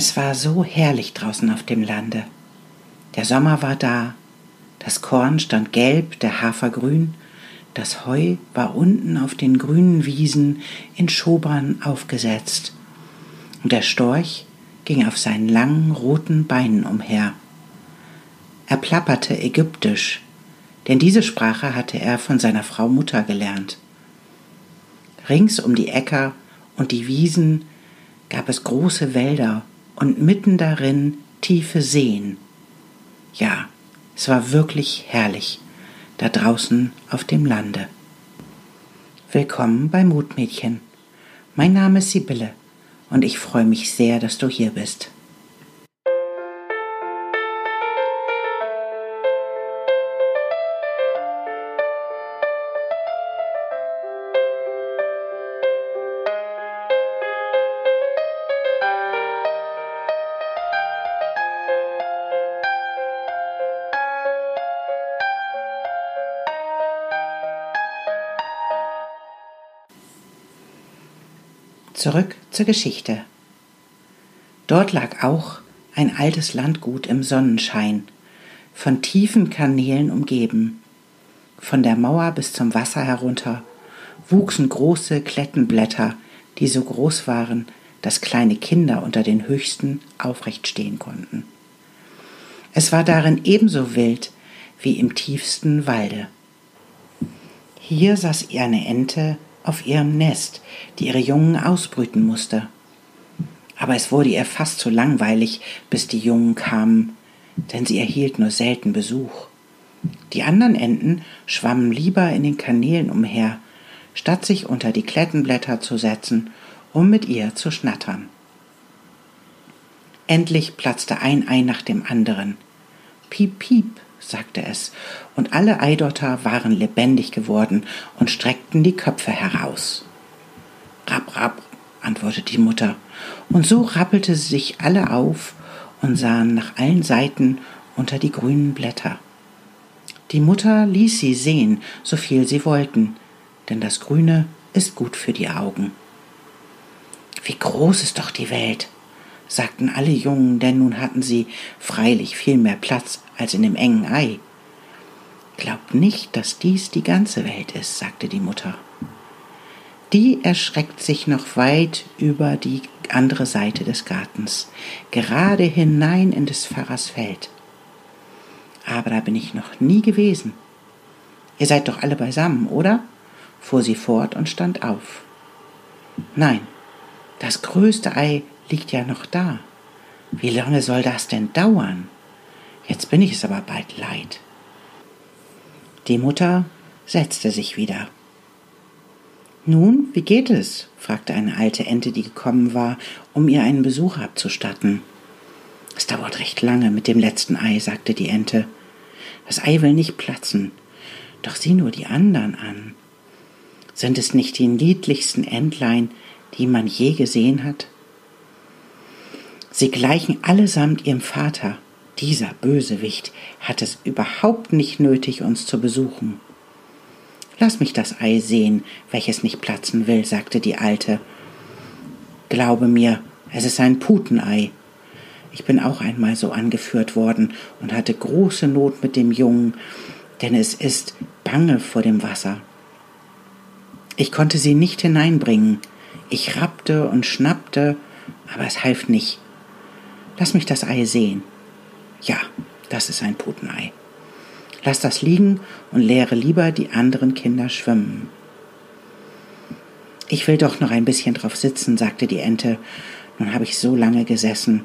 Es war so herrlich draußen auf dem Lande. Der Sommer war da, das Korn stand gelb, der Hafer grün, das Heu war unten auf den grünen Wiesen in Schobern aufgesetzt, und der Storch ging auf seinen langen roten Beinen umher. Er plapperte ägyptisch, denn diese Sprache hatte er von seiner Frau Mutter gelernt. Rings um die Äcker und die Wiesen gab es große Wälder und mitten darin tiefe Seen. Ja, es war wirklich herrlich, da draußen auf dem Lande. Willkommen bei Mutmädchen. Mein Name ist Sibylle und ich freue mich sehr, dass du hier bist. Zurück zur Geschichte. Dort lag auch ein altes Landgut im Sonnenschein, von tiefen Kanälen umgeben. Von der Mauer bis zum Wasser herunter wuchsen große Klettenblätter, die so groß waren, dass kleine Kinder unter den höchsten aufrecht stehen konnten. Es war darin ebenso wild wie im tiefsten Walde. Hier saß eine Ente auf ihrem Nest, die ihre Jungen ausbrüten musste. Aber es wurde ihr fast zu langweilig, bis die Jungen kamen, denn sie erhielt nur selten Besuch. Die anderen Enten schwammen lieber in den Kanälen umher, statt sich unter die Klettenblätter zu setzen, um mit ihr zu schnattern. Endlich platzte ein Ei nach dem anderen. Piep, piep, sagte es, und alle Eidotter waren lebendig geworden und streckten die Köpfe heraus. Rapp, rapp, antwortete die Mutter, und so rappelte sie sich alle auf und sahen nach allen Seiten unter die grünen Blätter. Die Mutter ließ sie sehen, so viel sie wollten, denn das Grüne ist gut für die Augen. Wie groß ist doch die Welt, sagten alle Jungen, denn nun hatten sie freilich viel mehr Platz als in dem engen Ei. Glaubt nicht, dass dies die ganze Welt ist, sagte die Mutter. Die erschreckt sich noch weit über die andere Seite des Gartens, gerade hinein in des Pfarrers Feld. Aber da bin ich noch nie gewesen. Ihr seid doch alle beisammen, oder? fuhr sie fort und stand auf. Nein, das größte Ei liegt ja noch da. Wie lange soll das denn dauern? Jetzt bin ich es aber bald leid. Die Mutter setzte sich wieder. Nun, wie geht es? fragte eine alte Ente, die gekommen war, um ihr einen Besuch abzustatten. Es dauert recht lange mit dem letzten Ei, sagte die Ente. Das Ei will nicht platzen. Doch sieh nur die anderen an. Sind es nicht die niedlichsten Entlein, die man je gesehen hat? Sie gleichen allesamt ihrem Vater. Dieser Bösewicht hat es überhaupt nicht nötig, uns zu besuchen. Lass mich das Ei sehen, welches nicht platzen will, sagte die Alte. Glaube mir, es ist ein Putenei. Ich bin auch einmal so angeführt worden und hatte große Not mit dem Jungen, denn es ist bange vor dem Wasser. Ich konnte sie nicht hineinbringen. Ich rappte und schnappte, aber es half nicht. Lass mich das Ei sehen. Ja, das ist ein Putenei. Lass das liegen und lehre lieber die anderen Kinder schwimmen. Ich will doch noch ein bisschen drauf sitzen, sagte die Ente. Nun habe ich so lange gesessen.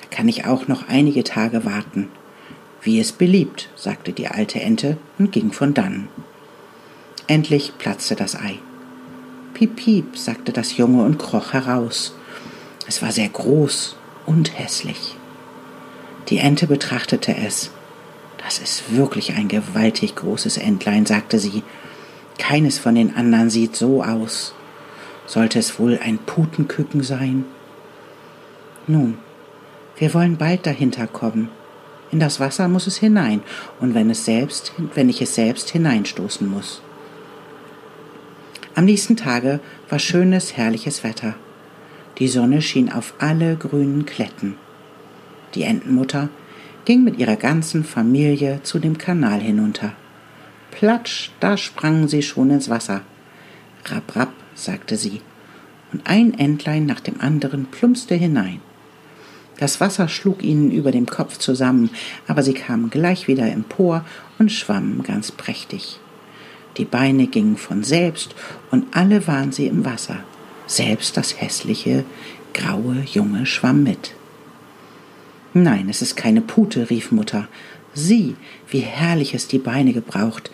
Da kann ich auch noch einige Tage warten. Wie es beliebt, sagte die alte Ente und ging von dannen. Endlich platzte das Ei. Piep, piep, sagte das Junge und kroch heraus. Es war sehr groß und hässlich. Die Ente betrachtete es. Das ist wirklich ein gewaltig großes Entlein, sagte sie. Keines von den anderen sieht so aus. Sollte es wohl ein Putenküken sein? Nun, wir wollen bald dahinter kommen. In das Wasser muss es hinein, und wenn es selbst, wenn ich es selbst hineinstoßen muss. Am nächsten Tage war schönes, herrliches Wetter. Die Sonne schien auf alle grünen Kletten. Die Entenmutter ging mit ihrer ganzen Familie zu dem Kanal hinunter. Platsch, da sprangen sie schon ins Wasser. Rapp, rapp, sagte sie, und ein Entlein nach dem anderen plumpste hinein. Das Wasser schlug ihnen über dem Kopf zusammen, aber sie kamen gleich wieder empor und schwammen ganz prächtig. Die Beine gingen von selbst und alle waren sie im Wasser. Selbst das hässliche, graue Junge schwamm mit. Nein, es ist keine Pute, rief Mutter. Sieh, wie herrlich es die Beine gebraucht,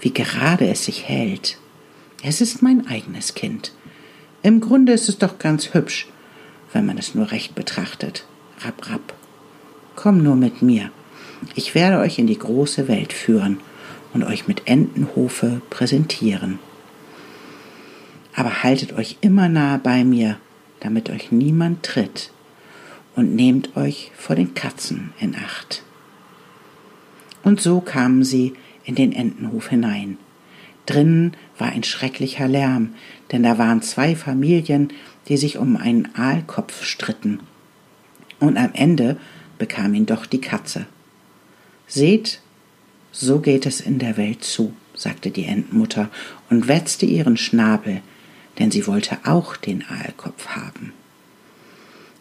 wie gerade es sich hält. Es ist mein eigenes Kind. Im Grunde ist es doch ganz hübsch, wenn man es nur recht betrachtet. Rapp, rapp. Komm nur mit mir. Ich werde euch in die große Welt führen und euch mit Entenhofe präsentieren. Aber haltet euch immer nahe bei mir, damit euch niemand tritt, und nehmt euch vor den Katzen in Acht. Und so kamen sie in den Entenhof hinein. Drinnen war ein schrecklicher Lärm, denn da waren zwei Familien, die sich um einen Aalkopf stritten. Und am Ende bekam ihn doch die Katze. Seht, so geht es in der Welt zu, sagte die Entenmutter und wetzte ihren Schnabel, denn sie wollte auch den Aalkopf haben.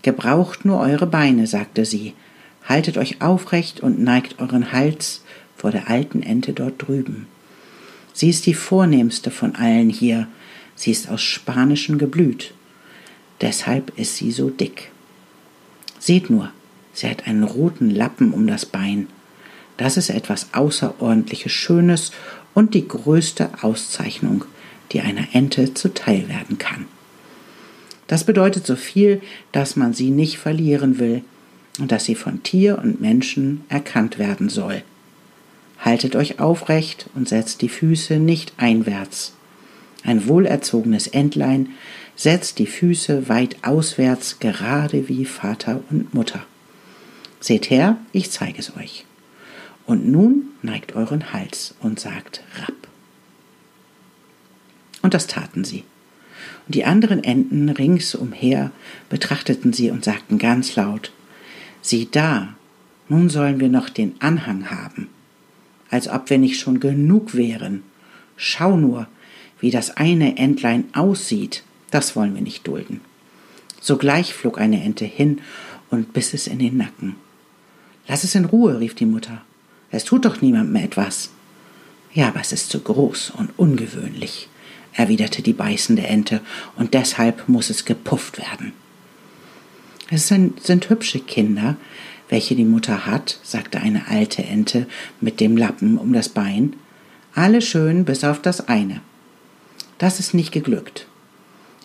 Gebraucht nur eure Beine, sagte sie, haltet euch aufrecht und neigt euren Hals vor der alten Ente dort drüben. Sie ist die vornehmste von allen hier, sie ist aus spanischem Geblüt, deshalb ist sie so dick. Seht nur, sie hat einen roten Lappen um das Bein. Das ist etwas außerordentliches Schönes und die größte Auszeichnung, die einer Ente zuteil werden kann. Das bedeutet so viel, dass man sie nicht verlieren will und dass sie von Tier und Menschen erkannt werden soll. Haltet euch aufrecht und setzt die Füße nicht einwärts. Ein wohlerzogenes Entlein setzt die Füße weit auswärts, gerade wie Vater und Mutter. Seht her, ich zeige es euch. Und nun neigt euren Hals und sagt Rapp. Und das taten sie. Und die anderen Enten ringsumher betrachteten sie und sagten ganz laut, Sieh da, nun sollen wir noch den Anhang haben als ob wir nicht schon genug wären. Schau nur, wie das eine Entlein aussieht, das wollen wir nicht dulden. Sogleich flog eine Ente hin und biss es in den Nacken. Lass es in Ruhe, rief die Mutter. Es tut doch niemandem etwas. Ja, aber es ist zu groß und ungewöhnlich, erwiderte die beißende Ente, und deshalb muss es gepufft werden. Es sind, sind hübsche Kinder, welche die Mutter hat, sagte eine alte Ente mit dem Lappen um das Bein, alle schön bis auf das eine. Das ist nicht geglückt.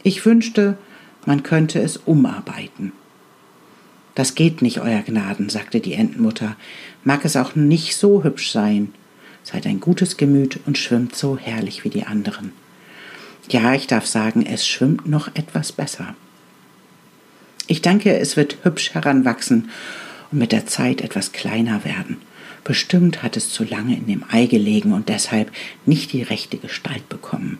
Ich wünschte, man könnte es umarbeiten. Das geht nicht, Euer Gnaden, sagte die Entenmutter, mag es auch nicht so hübsch sein. Seid ein gutes Gemüt und schwimmt so herrlich wie die anderen. Ja, ich darf sagen, es schwimmt noch etwas besser. Ich danke, es wird hübsch heranwachsen und mit der Zeit etwas kleiner werden. Bestimmt hat es zu lange in dem Ei gelegen und deshalb nicht die rechte Gestalt bekommen.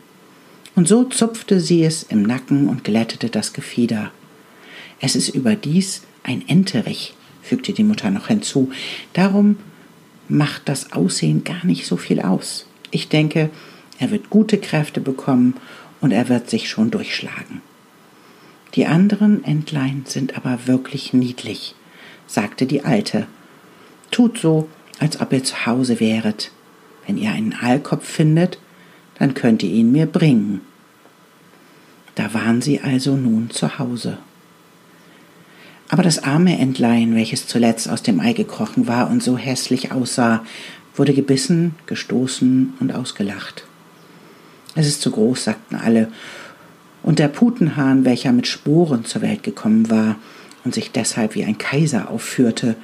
Und so zupfte sie es im Nacken und glättete das Gefieder. Es ist überdies ein Enterich, fügte die Mutter noch hinzu. Darum macht das Aussehen gar nicht so viel aus. Ich denke, er wird gute Kräfte bekommen und er wird sich schon durchschlagen. Die anderen Entlein sind aber wirklich niedlich sagte die Alte. Tut so, als ob ihr zu Hause wäret. Wenn ihr einen Aalkopf findet, dann könnt ihr ihn mir bringen. Da waren sie also nun zu Hause. Aber das arme Entlein, welches zuletzt aus dem Ei gekrochen war und so hässlich aussah, wurde gebissen, gestoßen und ausgelacht. Es ist zu groß, sagten alle, und der Putenhahn, welcher mit Sporen zur Welt gekommen war, und sich deshalb wie ein Kaiser aufführte,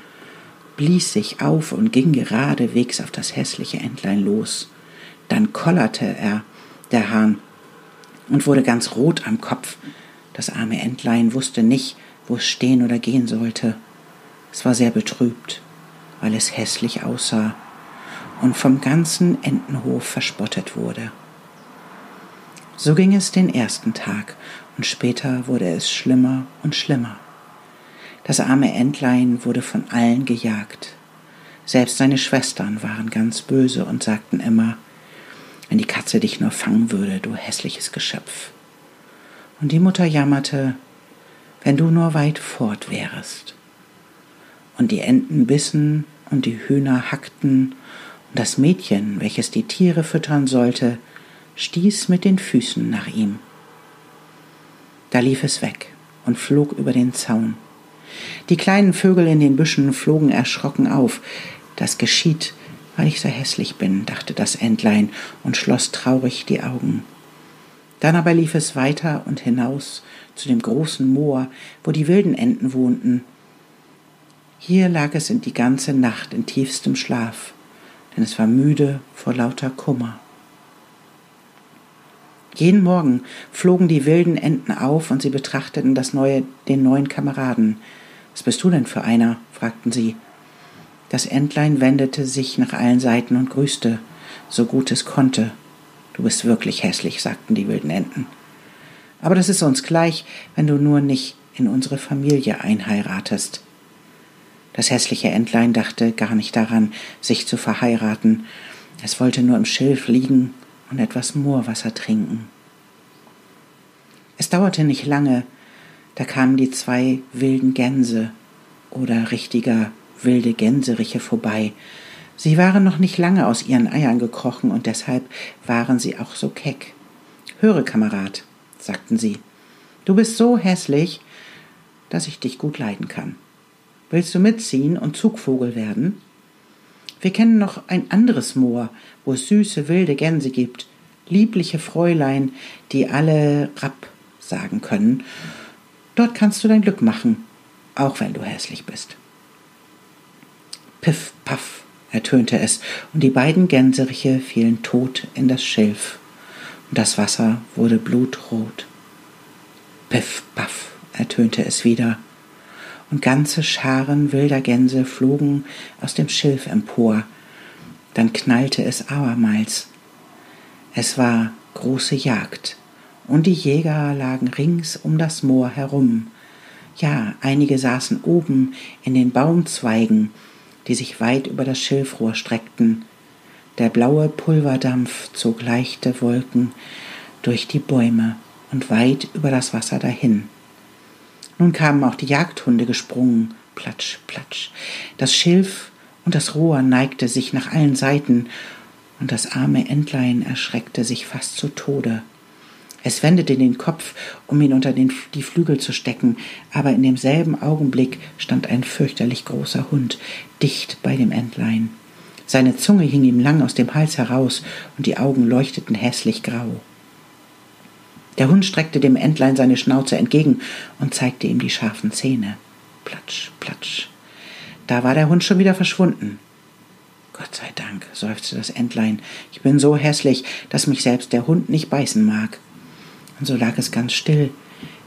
blies sich auf und ging geradewegs auf das hässliche Entlein los. Dann kollerte er, der Hahn, und wurde ganz rot am Kopf. Das arme Entlein wusste nicht, wo es stehen oder gehen sollte. Es war sehr betrübt, weil es hässlich aussah und vom ganzen Entenhof verspottet wurde. So ging es den ersten Tag, und später wurde es schlimmer und schlimmer. Das arme Entlein wurde von allen gejagt. Selbst seine Schwestern waren ganz böse und sagten immer, wenn die Katze dich nur fangen würde, du hässliches Geschöpf. Und die Mutter jammerte, wenn du nur weit fort wärest. Und die Enten bissen und die Hühner hackten, und das Mädchen, welches die Tiere füttern sollte, stieß mit den Füßen nach ihm. Da lief es weg und flog über den Zaun. Die kleinen Vögel in den Büschen flogen erschrocken auf. Das geschieht, weil ich so hässlich bin, dachte das Entlein und schloss traurig die Augen. Dann aber lief es weiter und hinaus zu dem großen Moor, wo die wilden Enten wohnten. Hier lag es in die ganze Nacht in tiefstem Schlaf, denn es war müde vor lauter Kummer. Jeden Morgen flogen die wilden Enten auf und sie betrachteten das neue, den neuen Kameraden. Was bist du denn für einer? fragten sie. Das Entlein wendete sich nach allen Seiten und grüßte, so gut es konnte. Du bist wirklich hässlich, sagten die wilden Enten. Aber das ist uns gleich, wenn du nur nicht in unsere Familie einheiratest. Das hässliche Entlein dachte gar nicht daran, sich zu verheiraten. Es wollte nur im Schilf liegen und etwas Moorwasser trinken. Es dauerte nicht lange, da kamen die zwei wilden Gänse oder richtiger wilde Gänseriche vorbei. Sie waren noch nicht lange aus ihren Eiern gekrochen und deshalb waren sie auch so keck. Höre, Kamerad, sagten sie, du bist so hässlich, dass ich dich gut leiden kann. Willst du mitziehen und Zugvogel werden? Wir kennen noch ein anderes Moor, wo es süße wilde Gänse gibt, liebliche Fräulein, die alle Rapp sagen können. Dort kannst du dein Glück machen, auch wenn du hässlich bist. Piff, paff, ertönte es, und die beiden Gänseriche fielen tot in das Schilf, und das Wasser wurde blutrot. Piff, paff, ertönte es wieder, und ganze Scharen wilder Gänse flogen aus dem Schilf empor. Dann knallte es abermals. Es war große Jagd, und die Jäger lagen rings um das Moor herum. Ja, einige saßen oben in den Baumzweigen, die sich weit über das Schilfrohr streckten. Der blaue Pulverdampf zog leichte Wolken durch die Bäume und weit über das Wasser dahin. Nun kamen auch die Jagdhunde gesprungen. Platsch, platsch. Das Schilf und das Rohr neigte sich nach allen Seiten, und das arme Entlein erschreckte sich fast zu Tode. Es wendete den Kopf, um ihn unter den, die Flügel zu stecken, aber in demselben Augenblick stand ein fürchterlich großer Hund dicht bei dem Entlein. Seine Zunge hing ihm lang aus dem Hals heraus, und die Augen leuchteten hässlich grau. Der Hund streckte dem Entlein seine Schnauze entgegen und zeigte ihm die scharfen Zähne. Platsch, platsch. Da war der Hund schon wieder verschwunden. Gott sei Dank, seufzte das Entlein. Ich bin so hässlich, dass mich selbst der Hund nicht beißen mag. Und so lag es ganz still,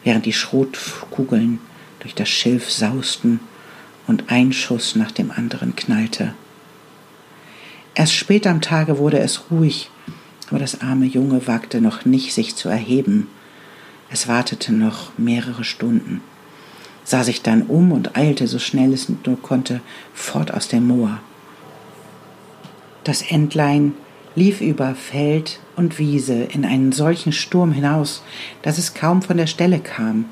während die Schrotkugeln durch das Schilf sausten und ein Schuss nach dem anderen knallte. Erst spät am Tage wurde es ruhig aber das arme Junge wagte noch nicht, sich zu erheben. Es wartete noch mehrere Stunden, sah sich dann um und eilte, so schnell es nur konnte, fort aus dem Moor. Das Entlein lief über Feld und Wiese in einen solchen Sturm hinaus, dass es kaum von der Stelle kam.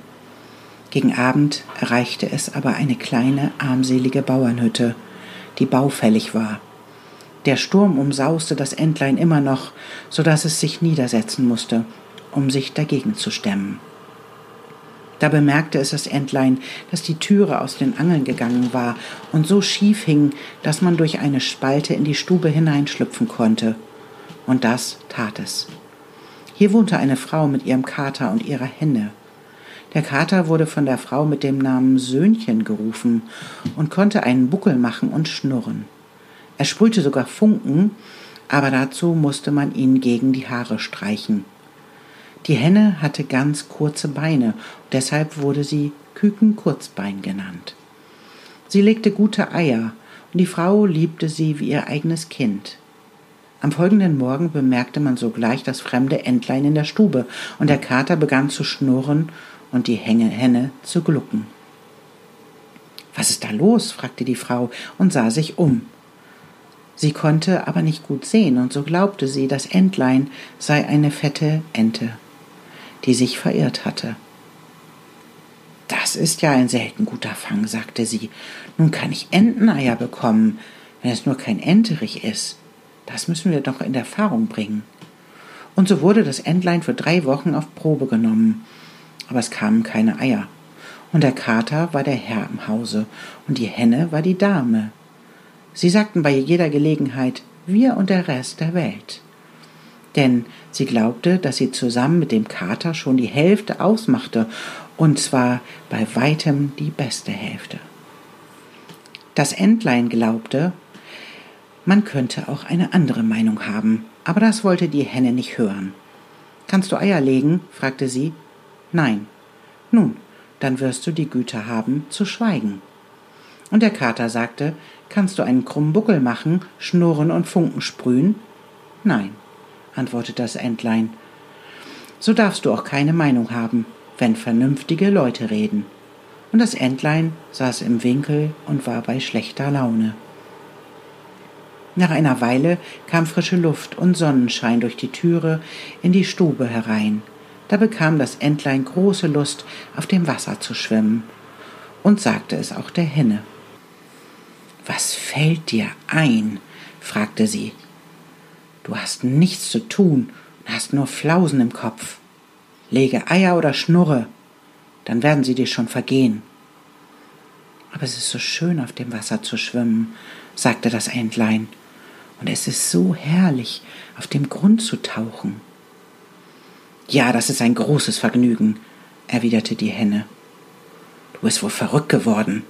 Gegen Abend erreichte es aber eine kleine, armselige Bauernhütte, die baufällig war. Der Sturm umsauste das Entlein immer noch, so dass es sich niedersetzen musste, um sich dagegen zu stemmen. Da bemerkte es das Entlein, dass die Türe aus den Angeln gegangen war und so schief hing, dass man durch eine Spalte in die Stube hineinschlüpfen konnte. Und das tat es. Hier wohnte eine Frau mit ihrem Kater und ihrer Henne. Der Kater wurde von der Frau mit dem Namen Söhnchen gerufen und konnte einen Buckel machen und schnurren. Er sprühte sogar Funken, aber dazu musste man ihn gegen die Haare streichen. Die Henne hatte ganz kurze Beine, deshalb wurde sie Küken-Kurzbein genannt. Sie legte gute Eier, und die Frau liebte sie wie ihr eigenes Kind. Am folgenden Morgen bemerkte man sogleich das fremde Entlein in der Stube, und der Kater begann zu schnurren und die Henne zu glucken. Was ist da los? fragte die Frau und sah sich um. Sie konnte aber nicht gut sehen, und so glaubte sie, das Entlein sei eine fette Ente, die sich verirrt hatte. Das ist ja ein selten guter Fang, sagte sie. Nun kann ich Enteneier bekommen, wenn es nur kein Enterich ist. Das müssen wir doch in Erfahrung bringen. Und so wurde das Entlein für drei Wochen auf Probe genommen. Aber es kamen keine Eier. Und der Kater war der Herr im Hause und die Henne war die Dame. Sie sagten bei jeder Gelegenheit wir und der Rest der Welt. Denn sie glaubte, dass sie zusammen mit dem Kater schon die Hälfte ausmachte, und zwar bei weitem die beste Hälfte. Das Entlein glaubte, man könnte auch eine andere Meinung haben, aber das wollte die Henne nicht hören. Kannst du Eier legen? fragte sie. Nein. Nun, dann wirst du die Güte haben, zu schweigen. Und der Kater sagte, kannst du einen krummen Buckel machen, schnurren und Funken sprühen? Nein, antwortete das Entlein. So darfst du auch keine Meinung haben, wenn vernünftige Leute reden. Und das Entlein saß im Winkel und war bei schlechter Laune. Nach einer Weile kam frische Luft und Sonnenschein durch die Türe in die Stube herein. Da bekam das Entlein große Lust, auf dem Wasser zu schwimmen, und sagte es auch der Henne. Was fällt dir ein? fragte sie. Du hast nichts zu tun und hast nur Flausen im Kopf. Lege Eier oder Schnurre, dann werden sie dir schon vergehen. Aber es ist so schön, auf dem Wasser zu schwimmen, sagte das Entlein und es ist so herrlich, auf dem Grund zu tauchen. Ja, das ist ein großes Vergnügen, erwiderte die Henne. Du bist wohl verrückt geworden.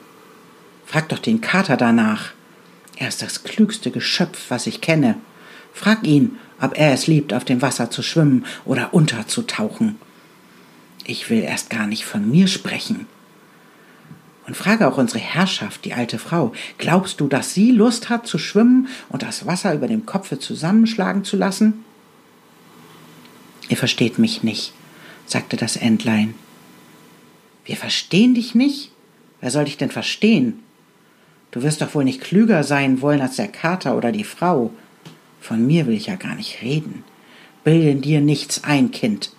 Frag doch den Kater danach. Er ist das klügste Geschöpf, was ich kenne. Frag ihn, ob er es liebt, auf dem Wasser zu schwimmen oder unterzutauchen. Ich will erst gar nicht von mir sprechen. Und frage auch unsere Herrschaft, die alte Frau, glaubst du, dass sie Lust hat zu schwimmen und das Wasser über dem Kopfe zusammenschlagen zu lassen? Ihr versteht mich nicht, sagte das Entlein. Wir verstehen dich nicht? Wer soll dich denn verstehen? Du wirst doch wohl nicht klüger sein wollen als der Kater oder die Frau. Von mir will ich ja gar nicht reden. Bilde dir nichts ein, Kind.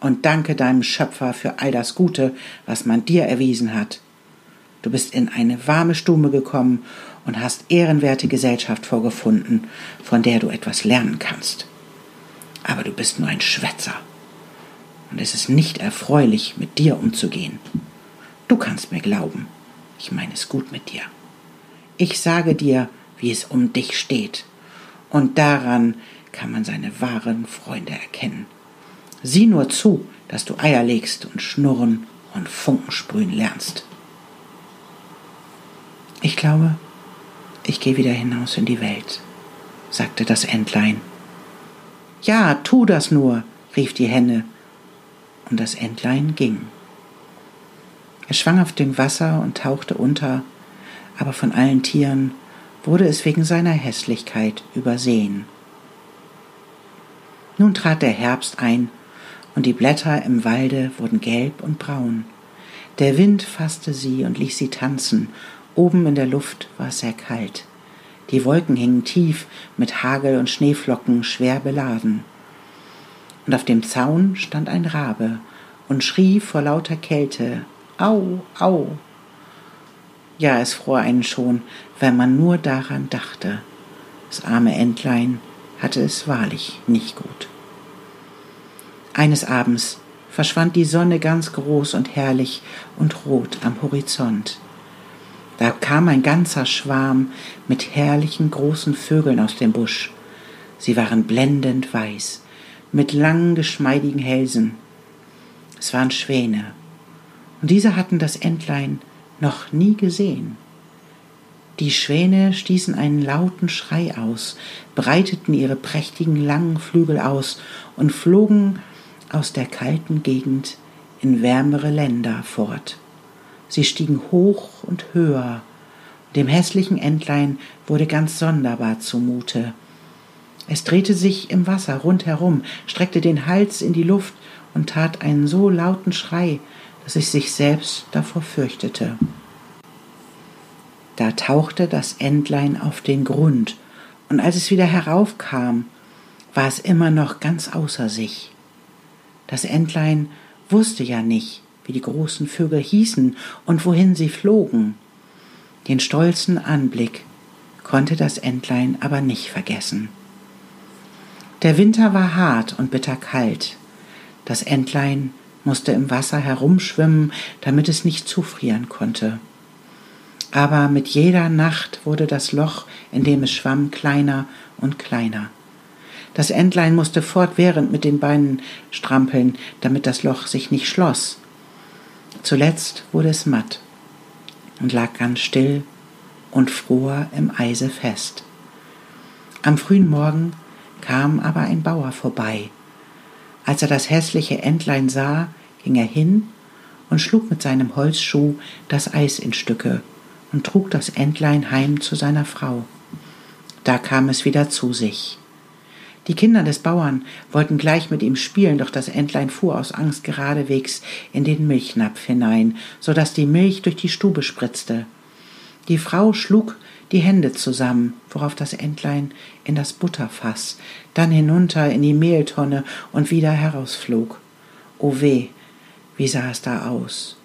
Und danke deinem Schöpfer für all das Gute, was man dir erwiesen hat. Du bist in eine warme Stube gekommen und hast ehrenwerte Gesellschaft vorgefunden, von der du etwas lernen kannst. Aber du bist nur ein Schwätzer. Und es ist nicht erfreulich, mit dir umzugehen. Du kannst mir glauben, ich meine es gut mit dir. Ich sage dir, wie es um dich steht. Und daran kann man seine wahren Freunde erkennen. Sieh nur zu, dass du Eier legst und schnurren und Funken sprühen lernst. Ich glaube, ich gehe wieder hinaus in die Welt, sagte das Entlein. Ja, tu das nur, rief die Henne, und das Entlein ging. Es schwang auf dem Wasser und tauchte unter, aber von allen Tieren wurde es wegen seiner Hässlichkeit übersehen. Nun trat der Herbst ein, und die Blätter im Walde wurden gelb und braun. Der Wind fasste sie und ließ sie tanzen Oben in der Luft war es sehr kalt. Die Wolken hingen tief mit Hagel und Schneeflocken schwer beladen. Und auf dem Zaun stand ein Rabe und schrie vor lauter Kälte Au, au. Ja, es fror einen schon, wenn man nur daran dachte. Das arme Entlein hatte es wahrlich nicht gut. Eines Abends verschwand die Sonne ganz groß und herrlich und rot am Horizont. Da kam ein ganzer Schwarm mit herrlichen großen Vögeln aus dem Busch. Sie waren blendend weiß, mit langen, geschmeidigen Hälsen. Es waren Schwäne, und diese hatten das Entlein noch nie gesehen. Die Schwäne stießen einen lauten Schrei aus, breiteten ihre prächtigen langen Flügel aus und flogen aus der kalten Gegend in wärmere Länder fort. Sie stiegen hoch und höher. Dem hässlichen Entlein wurde ganz sonderbar zumute. Es drehte sich im Wasser rundherum, streckte den Hals in die Luft und tat einen so lauten Schrei, dass ich sich selbst davor fürchtete. Da tauchte das Entlein auf den Grund, und als es wieder heraufkam, war es immer noch ganz außer sich. Das Entlein wusste ja nicht, wie die großen Vögel hießen und wohin sie flogen. Den stolzen Anblick konnte das Entlein aber nicht vergessen. Der Winter war hart und bitterkalt. Das Entlein musste im Wasser herumschwimmen, damit es nicht zufrieren konnte. Aber mit jeder Nacht wurde das Loch, in dem es schwamm, kleiner und kleiner. Das Entlein musste fortwährend mit den Beinen strampeln, damit das Loch sich nicht schloss. Zuletzt wurde es matt und lag ganz still und fror im Eise fest. Am frühen Morgen kam aber ein Bauer vorbei. Als er das hässliche Entlein sah, ging er hin und schlug mit seinem Holzschuh das Eis in Stücke und trug das Entlein heim zu seiner Frau. Da kam es wieder zu sich. Die Kinder des Bauern wollten gleich mit ihm spielen, doch das Entlein fuhr aus Angst geradewegs in den Milchnapf hinein, so dass die Milch durch die Stube spritzte. Die Frau schlug die Hände zusammen, worauf das Entlein in das Butterfass, dann hinunter in die Mehltonne und wieder herausflog. O weh, wie sah es da aus?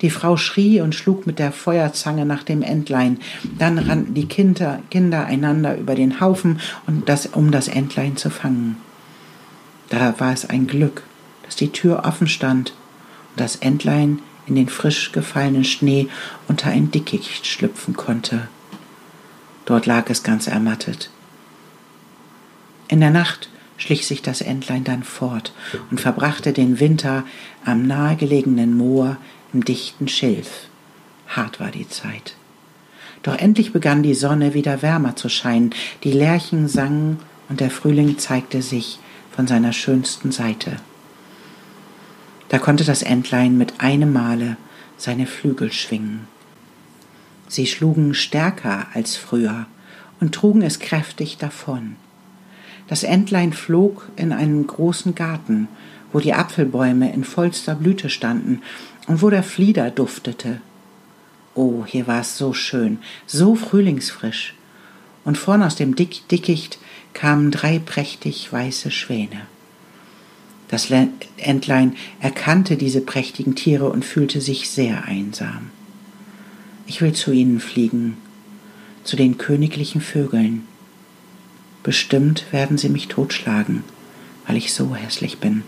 Die Frau schrie und schlug mit der Feuerzange nach dem Entlein. Dann rannten die Kinder, Kinder einander über den Haufen, und das, um das Entlein zu fangen. Da war es ein Glück, dass die Tür offen stand und das Entlein in den frisch gefallenen Schnee unter ein Dickicht schlüpfen konnte. Dort lag es ganz ermattet. In der Nacht schlich sich das Entlein dann fort und verbrachte den Winter am nahegelegenen Moor im dichten Schilf. Hart war die Zeit. Doch endlich begann die Sonne wieder wärmer zu scheinen, die Lerchen sangen und der Frühling zeigte sich von seiner schönsten Seite. Da konnte das Entlein mit einem Male seine Flügel schwingen. Sie schlugen stärker als früher und trugen es kräftig davon. Das Entlein flog in einen großen Garten, wo die Apfelbäume in vollster Blüte standen und wo der Flieder duftete. Oh, hier war es so schön, so frühlingsfrisch. Und vorn aus dem Dick Dickicht kamen drei prächtig weiße Schwäne. Das Entlein erkannte diese prächtigen Tiere und fühlte sich sehr einsam. Ich will zu ihnen fliegen, zu den königlichen Vögeln. Bestimmt werden sie mich totschlagen, weil ich so hässlich bin.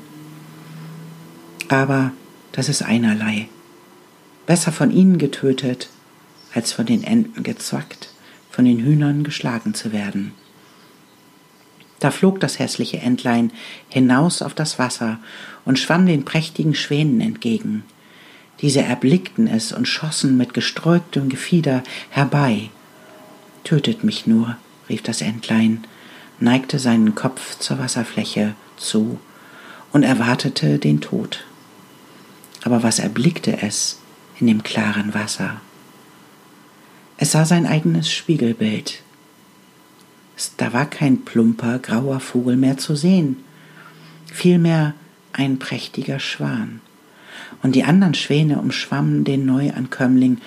Aber das ist einerlei. Besser von ihnen getötet, als von den Enten gezwackt, von den Hühnern geschlagen zu werden. Da flog das hässliche Entlein hinaus auf das Wasser und schwamm den prächtigen Schwänen entgegen. Diese erblickten es und schossen mit gesträubtem Gefieder herbei. Tötet mich nur, rief das Entlein, neigte seinen Kopf zur Wasserfläche zu und erwartete den Tod. Aber was erblickte es in dem klaren Wasser? Es sah sein eigenes Spiegelbild. Da war kein plumper, grauer Vogel mehr zu sehen, vielmehr ein prächtiger Schwan. Und die anderen Schwäne umschwammen den Neuankömmling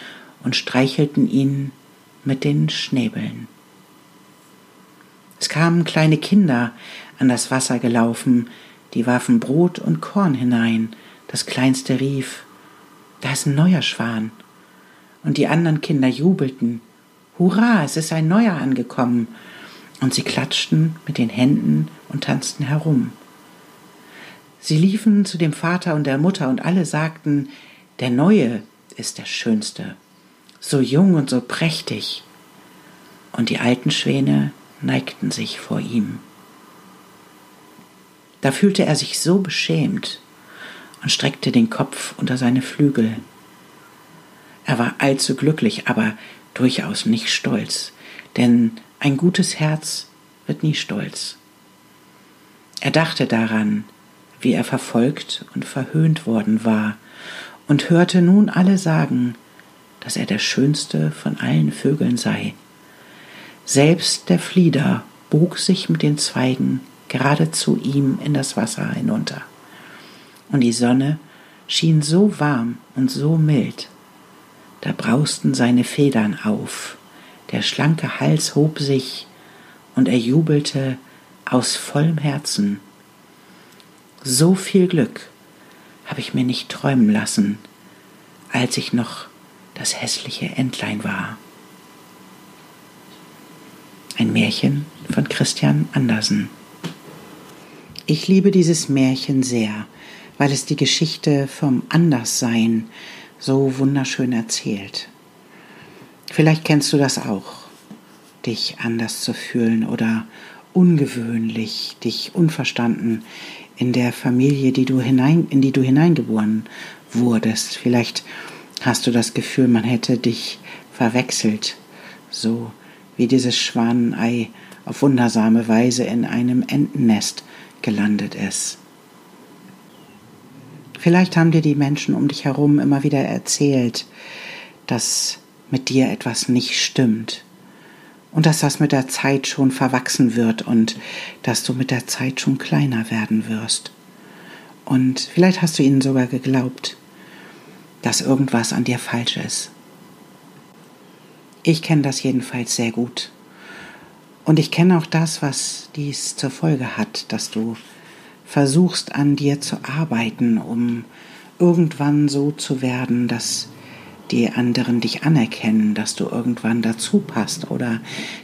und streichelten ihn mit den Schnäbeln. Es kamen kleine Kinder an das Wasser gelaufen, die warfen Brot und Korn hinein, das kleinste rief, da ist ein neuer Schwan. Und die anderen Kinder jubelten, Hurra, es ist ein neuer angekommen. Und sie klatschten mit den Händen und tanzten herum. Sie liefen zu dem Vater und der Mutter und alle sagten, der Neue ist der Schönste, so jung und so prächtig. Und die alten Schwäne neigten sich vor ihm. Da fühlte er sich so beschämt, und streckte den Kopf unter seine Flügel. Er war allzu glücklich, aber durchaus nicht stolz, denn ein gutes Herz wird nie stolz. Er dachte daran, wie er verfolgt und verhöhnt worden war, und hörte nun alle sagen, dass er der schönste von allen Vögeln sei. Selbst der Flieder bog sich mit den Zweigen gerade zu ihm in das Wasser hinunter. Und die Sonne schien so warm und so mild. Da brausten seine Federn auf, der schlanke Hals hob sich, und er jubelte aus vollem Herzen. So viel Glück habe ich mir nicht träumen lassen, als ich noch das hässliche Entlein war. Ein Märchen von Christian Andersen. Ich liebe dieses Märchen sehr, weil es die Geschichte vom Anderssein so wunderschön erzählt. Vielleicht kennst du das auch, dich anders zu fühlen oder ungewöhnlich, dich unverstanden in der Familie, die du hinein, in die du hineingeboren wurdest. Vielleicht hast du das Gefühl, man hätte dich verwechselt, so wie dieses Schwanenei auf wundersame Weise in einem Entennest gelandet ist. Vielleicht haben dir die Menschen um dich herum immer wieder erzählt, dass mit dir etwas nicht stimmt und dass das mit der Zeit schon verwachsen wird und dass du mit der Zeit schon kleiner werden wirst. Und vielleicht hast du ihnen sogar geglaubt, dass irgendwas an dir falsch ist. Ich kenne das jedenfalls sehr gut. Und ich kenne auch das, was dies zur Folge hat, dass du versuchst an dir zu arbeiten, um irgendwann so zu werden, dass die anderen dich anerkennen, dass du irgendwann dazu passt oder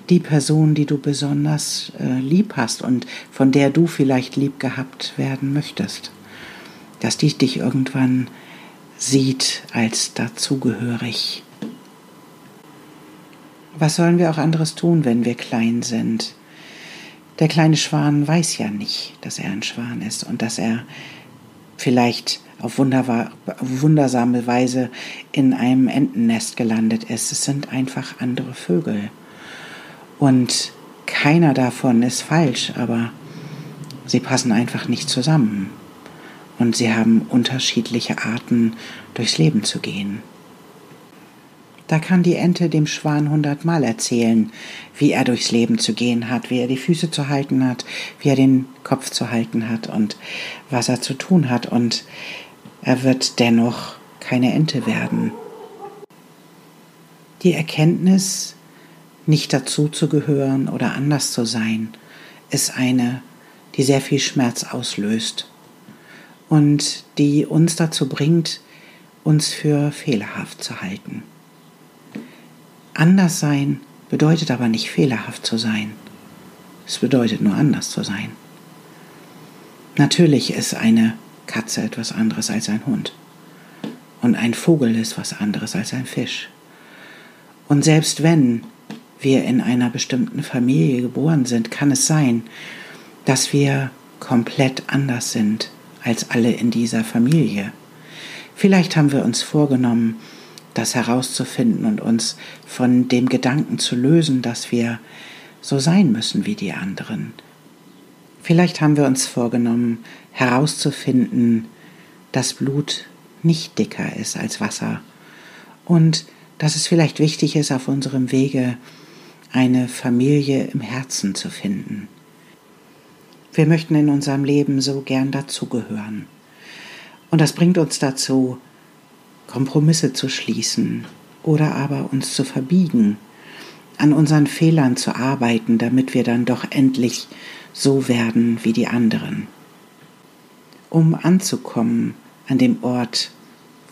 die Person, die du besonders äh, lieb hast und von der du vielleicht lieb gehabt werden möchtest, dass die dich irgendwann sieht als dazugehörig. Was sollen wir auch anderes tun, wenn wir klein sind? Der kleine Schwan weiß ja nicht, dass er ein Schwan ist und dass er vielleicht auf wundersame Weise in einem Entennest gelandet ist. Es sind einfach andere Vögel. Und keiner davon ist falsch, aber sie passen einfach nicht zusammen. Und sie haben unterschiedliche Arten, durchs Leben zu gehen. Da kann die Ente dem Schwan hundertmal erzählen, wie er durchs Leben zu gehen hat, wie er die Füße zu halten hat, wie er den Kopf zu halten hat und was er zu tun hat. Und er wird dennoch keine Ente werden. Die Erkenntnis, nicht dazu zu gehören oder anders zu sein, ist eine, die sehr viel Schmerz auslöst und die uns dazu bringt, uns für fehlerhaft zu halten. Anders sein bedeutet aber nicht fehlerhaft zu sein. Es bedeutet nur anders zu sein. Natürlich ist eine Katze etwas anderes als ein Hund. Und ein Vogel ist was anderes als ein Fisch. Und selbst wenn wir in einer bestimmten Familie geboren sind, kann es sein, dass wir komplett anders sind als alle in dieser Familie. Vielleicht haben wir uns vorgenommen, das herauszufinden und uns von dem Gedanken zu lösen, dass wir so sein müssen wie die anderen. Vielleicht haben wir uns vorgenommen, herauszufinden, dass Blut nicht dicker ist als Wasser und dass es vielleicht wichtig ist, auf unserem Wege eine Familie im Herzen zu finden. Wir möchten in unserem Leben so gern dazugehören. Und das bringt uns dazu, Kompromisse zu schließen oder aber uns zu verbiegen, an unseren Fehlern zu arbeiten, damit wir dann doch endlich so werden wie die anderen, um anzukommen an dem Ort,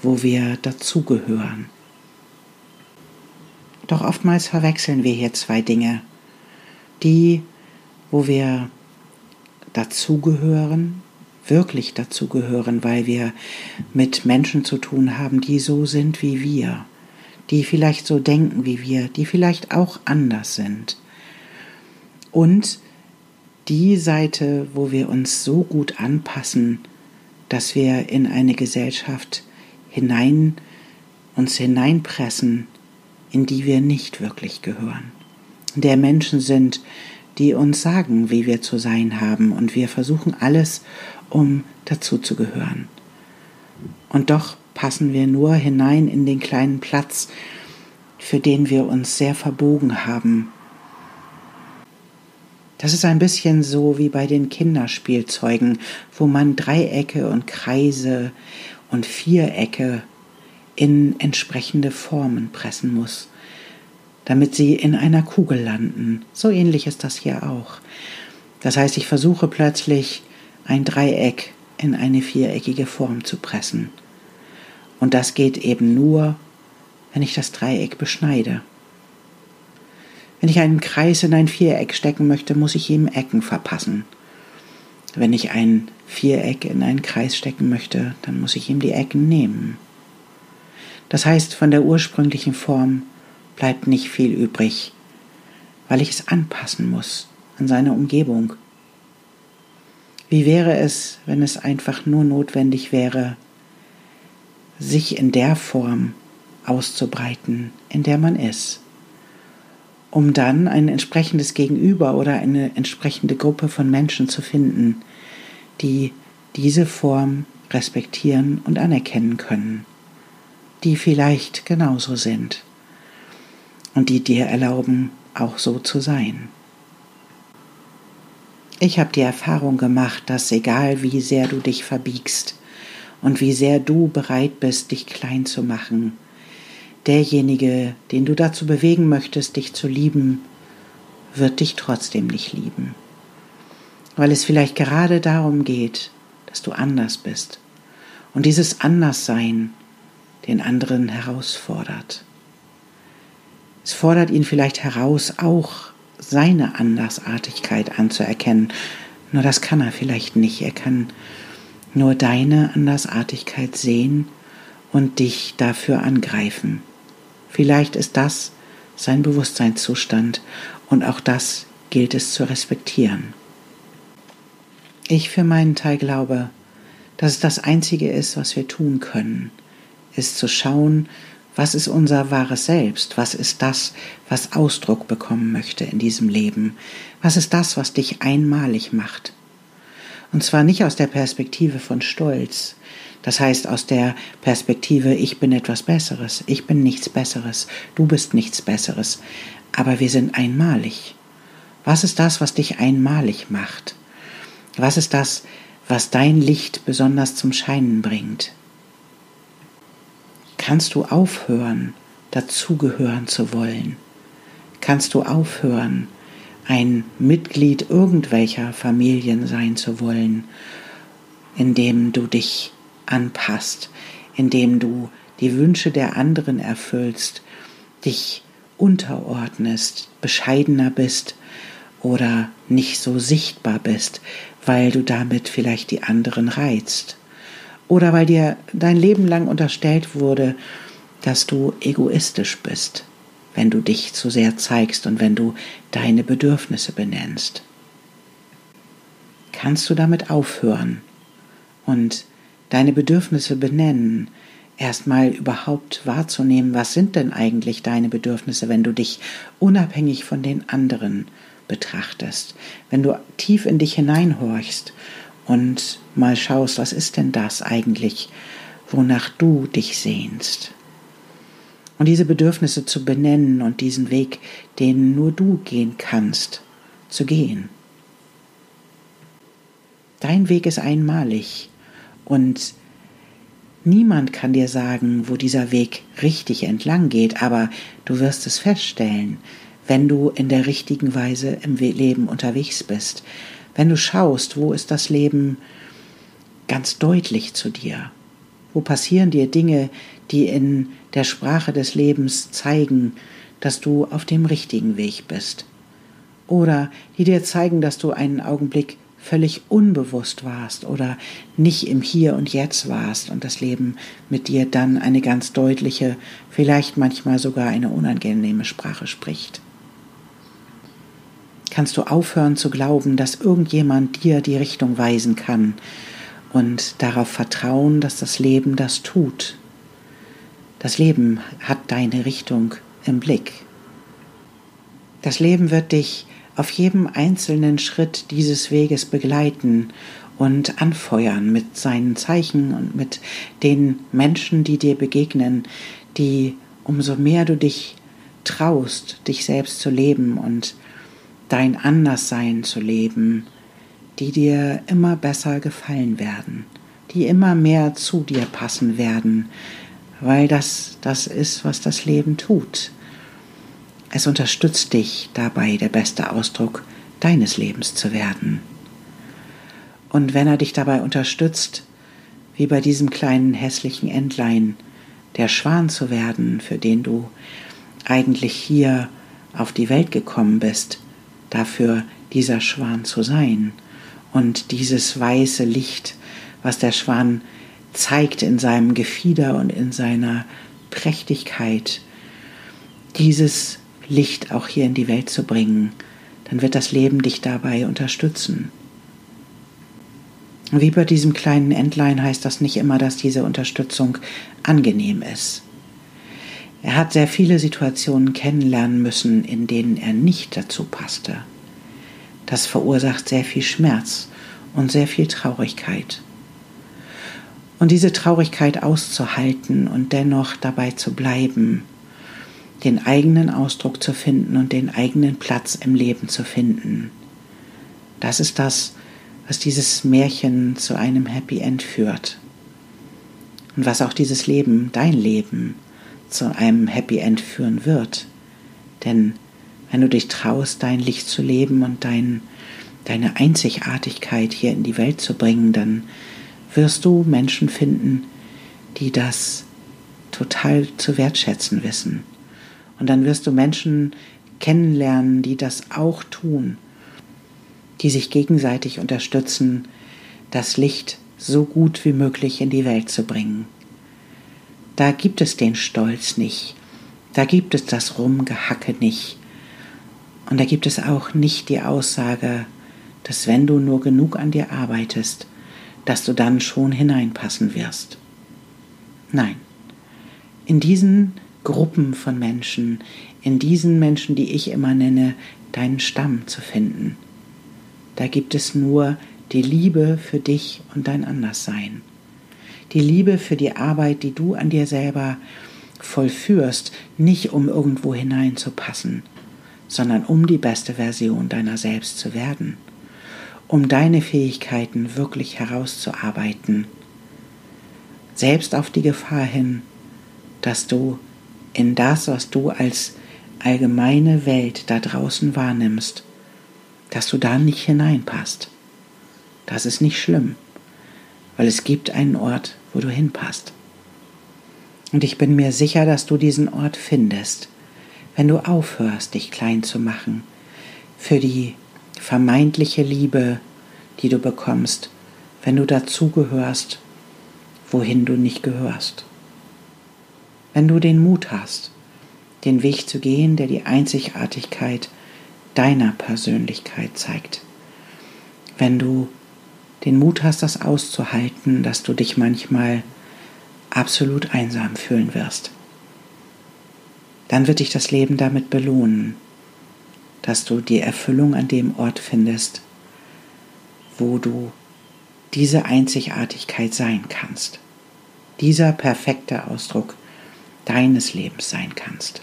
wo wir dazugehören. Doch oftmals verwechseln wir hier zwei Dinge. Die, wo wir dazugehören wirklich dazugehören, weil wir mit Menschen zu tun haben, die so sind wie wir, die vielleicht so denken wie wir, die vielleicht auch anders sind. Und die Seite, wo wir uns so gut anpassen, dass wir in eine Gesellschaft hinein uns hineinpressen, in die wir nicht wirklich gehören. Der Menschen sind, die uns sagen, wie wir zu sein haben, und wir versuchen alles, um dazuzugehören. Und doch passen wir nur hinein in den kleinen Platz, für den wir uns sehr verbogen haben. Das ist ein bisschen so wie bei den Kinderspielzeugen, wo man Dreiecke und Kreise und Vierecke in entsprechende Formen pressen muss, damit sie in einer Kugel landen. So ähnlich ist das hier auch. Das heißt, ich versuche plötzlich ein Dreieck in eine viereckige Form zu pressen. Und das geht eben nur, wenn ich das Dreieck beschneide. Wenn ich einen Kreis in ein Viereck stecken möchte, muss ich ihm Ecken verpassen. Wenn ich ein Viereck in einen Kreis stecken möchte, dann muss ich ihm die Ecken nehmen. Das heißt, von der ursprünglichen Form bleibt nicht viel übrig, weil ich es anpassen muss an seine Umgebung. Wie wäre es, wenn es einfach nur notwendig wäre, sich in der Form auszubreiten, in der man ist, um dann ein entsprechendes Gegenüber oder eine entsprechende Gruppe von Menschen zu finden, die diese Form respektieren und anerkennen können, die vielleicht genauso sind und die dir erlauben, auch so zu sein. Ich habe die Erfahrung gemacht, dass egal wie sehr du dich verbiegst und wie sehr du bereit bist, dich klein zu machen, derjenige, den du dazu bewegen möchtest, dich zu lieben, wird dich trotzdem nicht lieben. Weil es vielleicht gerade darum geht, dass du anders bist und dieses Anderssein den anderen herausfordert. Es fordert ihn vielleicht heraus, auch seine Andersartigkeit anzuerkennen. Nur das kann er vielleicht nicht. Er kann nur deine Andersartigkeit sehen und dich dafür angreifen. Vielleicht ist das sein Bewusstseinszustand und auch das gilt es zu respektieren. Ich für meinen Teil glaube, dass es das Einzige ist, was wir tun können, ist zu schauen, was ist unser wahres Selbst? Was ist das, was Ausdruck bekommen möchte in diesem Leben? Was ist das, was dich einmalig macht? Und zwar nicht aus der Perspektive von Stolz, das heißt aus der Perspektive, ich bin etwas Besseres, ich bin nichts Besseres, du bist nichts Besseres, aber wir sind einmalig. Was ist das, was dich einmalig macht? Was ist das, was dein Licht besonders zum Scheinen bringt? Kannst du aufhören, dazugehören zu wollen? Kannst du aufhören, ein Mitglied irgendwelcher Familien sein zu wollen, indem du dich anpasst, indem du die Wünsche der anderen erfüllst, dich unterordnest, bescheidener bist oder nicht so sichtbar bist, weil du damit vielleicht die anderen reizt. Oder weil dir dein Leben lang unterstellt wurde, dass du egoistisch bist, wenn du dich zu sehr zeigst und wenn du deine Bedürfnisse benennst. Kannst du damit aufhören und deine Bedürfnisse benennen, erstmal überhaupt wahrzunehmen, was sind denn eigentlich deine Bedürfnisse, wenn du dich unabhängig von den anderen betrachtest, wenn du tief in dich hineinhorchst und mal schaust, was ist denn das eigentlich, wonach du dich sehnst. Und diese Bedürfnisse zu benennen und diesen Weg, den nur du gehen kannst, zu gehen. Dein Weg ist einmalig und niemand kann dir sagen, wo dieser Weg richtig entlang geht, aber du wirst es feststellen, wenn du in der richtigen Weise im Leben unterwegs bist, wenn du schaust, wo ist das Leben ganz deutlich zu dir? Wo passieren dir Dinge, die in der Sprache des Lebens zeigen, dass du auf dem richtigen Weg bist? Oder die dir zeigen, dass du einen Augenblick völlig unbewusst warst oder nicht im Hier und Jetzt warst und das Leben mit dir dann eine ganz deutliche, vielleicht manchmal sogar eine unangenehme Sprache spricht kannst du aufhören zu glauben, dass irgendjemand dir die Richtung weisen kann und darauf vertrauen, dass das Leben das tut. Das Leben hat deine Richtung im Blick. Das Leben wird dich auf jedem einzelnen Schritt dieses Weges begleiten und anfeuern mit seinen Zeichen und mit den Menschen, die dir begegnen, die umso mehr du dich traust, dich selbst zu leben und dein Anderssein zu leben, die dir immer besser gefallen werden, die immer mehr zu dir passen werden, weil das das ist, was das Leben tut. Es unterstützt dich dabei, der beste Ausdruck deines Lebens zu werden. Und wenn er dich dabei unterstützt, wie bei diesem kleinen hässlichen Entlein, der Schwan zu werden, für den du eigentlich hier auf die Welt gekommen bist, dafür dieser Schwan zu sein und dieses weiße Licht, was der Schwan zeigt in seinem Gefieder und in seiner Prächtigkeit, dieses Licht auch hier in die Welt zu bringen, dann wird das Leben dich dabei unterstützen. Wie bei diesem kleinen Entlein heißt das nicht immer, dass diese Unterstützung angenehm ist. Er hat sehr viele Situationen kennenlernen müssen, in denen er nicht dazu passte. Das verursacht sehr viel Schmerz und sehr viel Traurigkeit. Und diese Traurigkeit auszuhalten und dennoch dabei zu bleiben, den eigenen Ausdruck zu finden und den eigenen Platz im Leben zu finden, das ist das, was dieses Märchen zu einem Happy End führt. Und was auch dieses Leben, dein Leben, zu einem Happy End führen wird. Denn wenn du dich traust, dein Licht zu leben und dein, deine Einzigartigkeit hier in die Welt zu bringen, dann wirst du Menschen finden, die das total zu wertschätzen wissen. Und dann wirst du Menschen kennenlernen, die das auch tun, die sich gegenseitig unterstützen, das Licht so gut wie möglich in die Welt zu bringen. Da gibt es den Stolz nicht, da gibt es das Rumgehacke nicht, und da gibt es auch nicht die Aussage, dass wenn du nur genug an dir arbeitest, dass du dann schon hineinpassen wirst. Nein, in diesen Gruppen von Menschen, in diesen Menschen, die ich immer nenne, deinen Stamm zu finden. Da gibt es nur die Liebe für dich und dein Anderssein. Die Liebe für die Arbeit, die du an dir selber vollführst, nicht um irgendwo hineinzupassen, sondern um die beste Version deiner selbst zu werden, um deine Fähigkeiten wirklich herauszuarbeiten, selbst auf die Gefahr hin, dass du in das, was du als allgemeine Welt da draußen wahrnimmst, dass du da nicht hineinpasst. Das ist nicht schlimm, weil es gibt einen Ort, wo du hinpasst. Und ich bin mir sicher, dass du diesen Ort findest, wenn du aufhörst, dich klein zu machen für die vermeintliche Liebe, die du bekommst, wenn du dazugehörst, wohin du nicht gehörst wenn du den Mut hast, den Weg zu gehen, der die Einzigartigkeit deiner Persönlichkeit zeigt. Wenn du den Mut hast, das auszuhalten, dass du dich manchmal absolut einsam fühlen wirst. Dann wird dich das Leben damit belohnen, dass du die Erfüllung an dem Ort findest, wo du diese Einzigartigkeit sein kannst. Dieser perfekte Ausdruck deines Lebens sein kannst.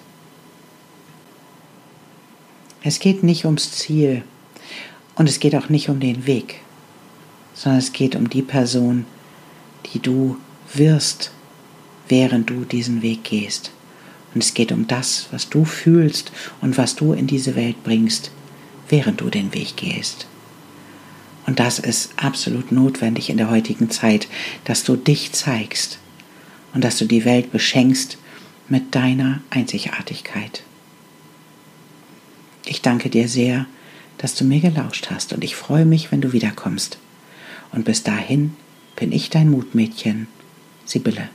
Es geht nicht ums Ziel und es geht auch nicht um den Weg, sondern es geht um die Person, die du wirst, während du diesen Weg gehst. Und es geht um das, was du fühlst und was du in diese Welt bringst, während du den Weg gehst. Und das ist absolut notwendig in der heutigen Zeit, dass du dich zeigst und dass du die Welt beschenkst mit deiner Einzigartigkeit. Ich danke dir sehr, dass du mir gelauscht hast und ich freue mich, wenn du wiederkommst. Und bis dahin bin ich dein Mutmädchen, Sibylle.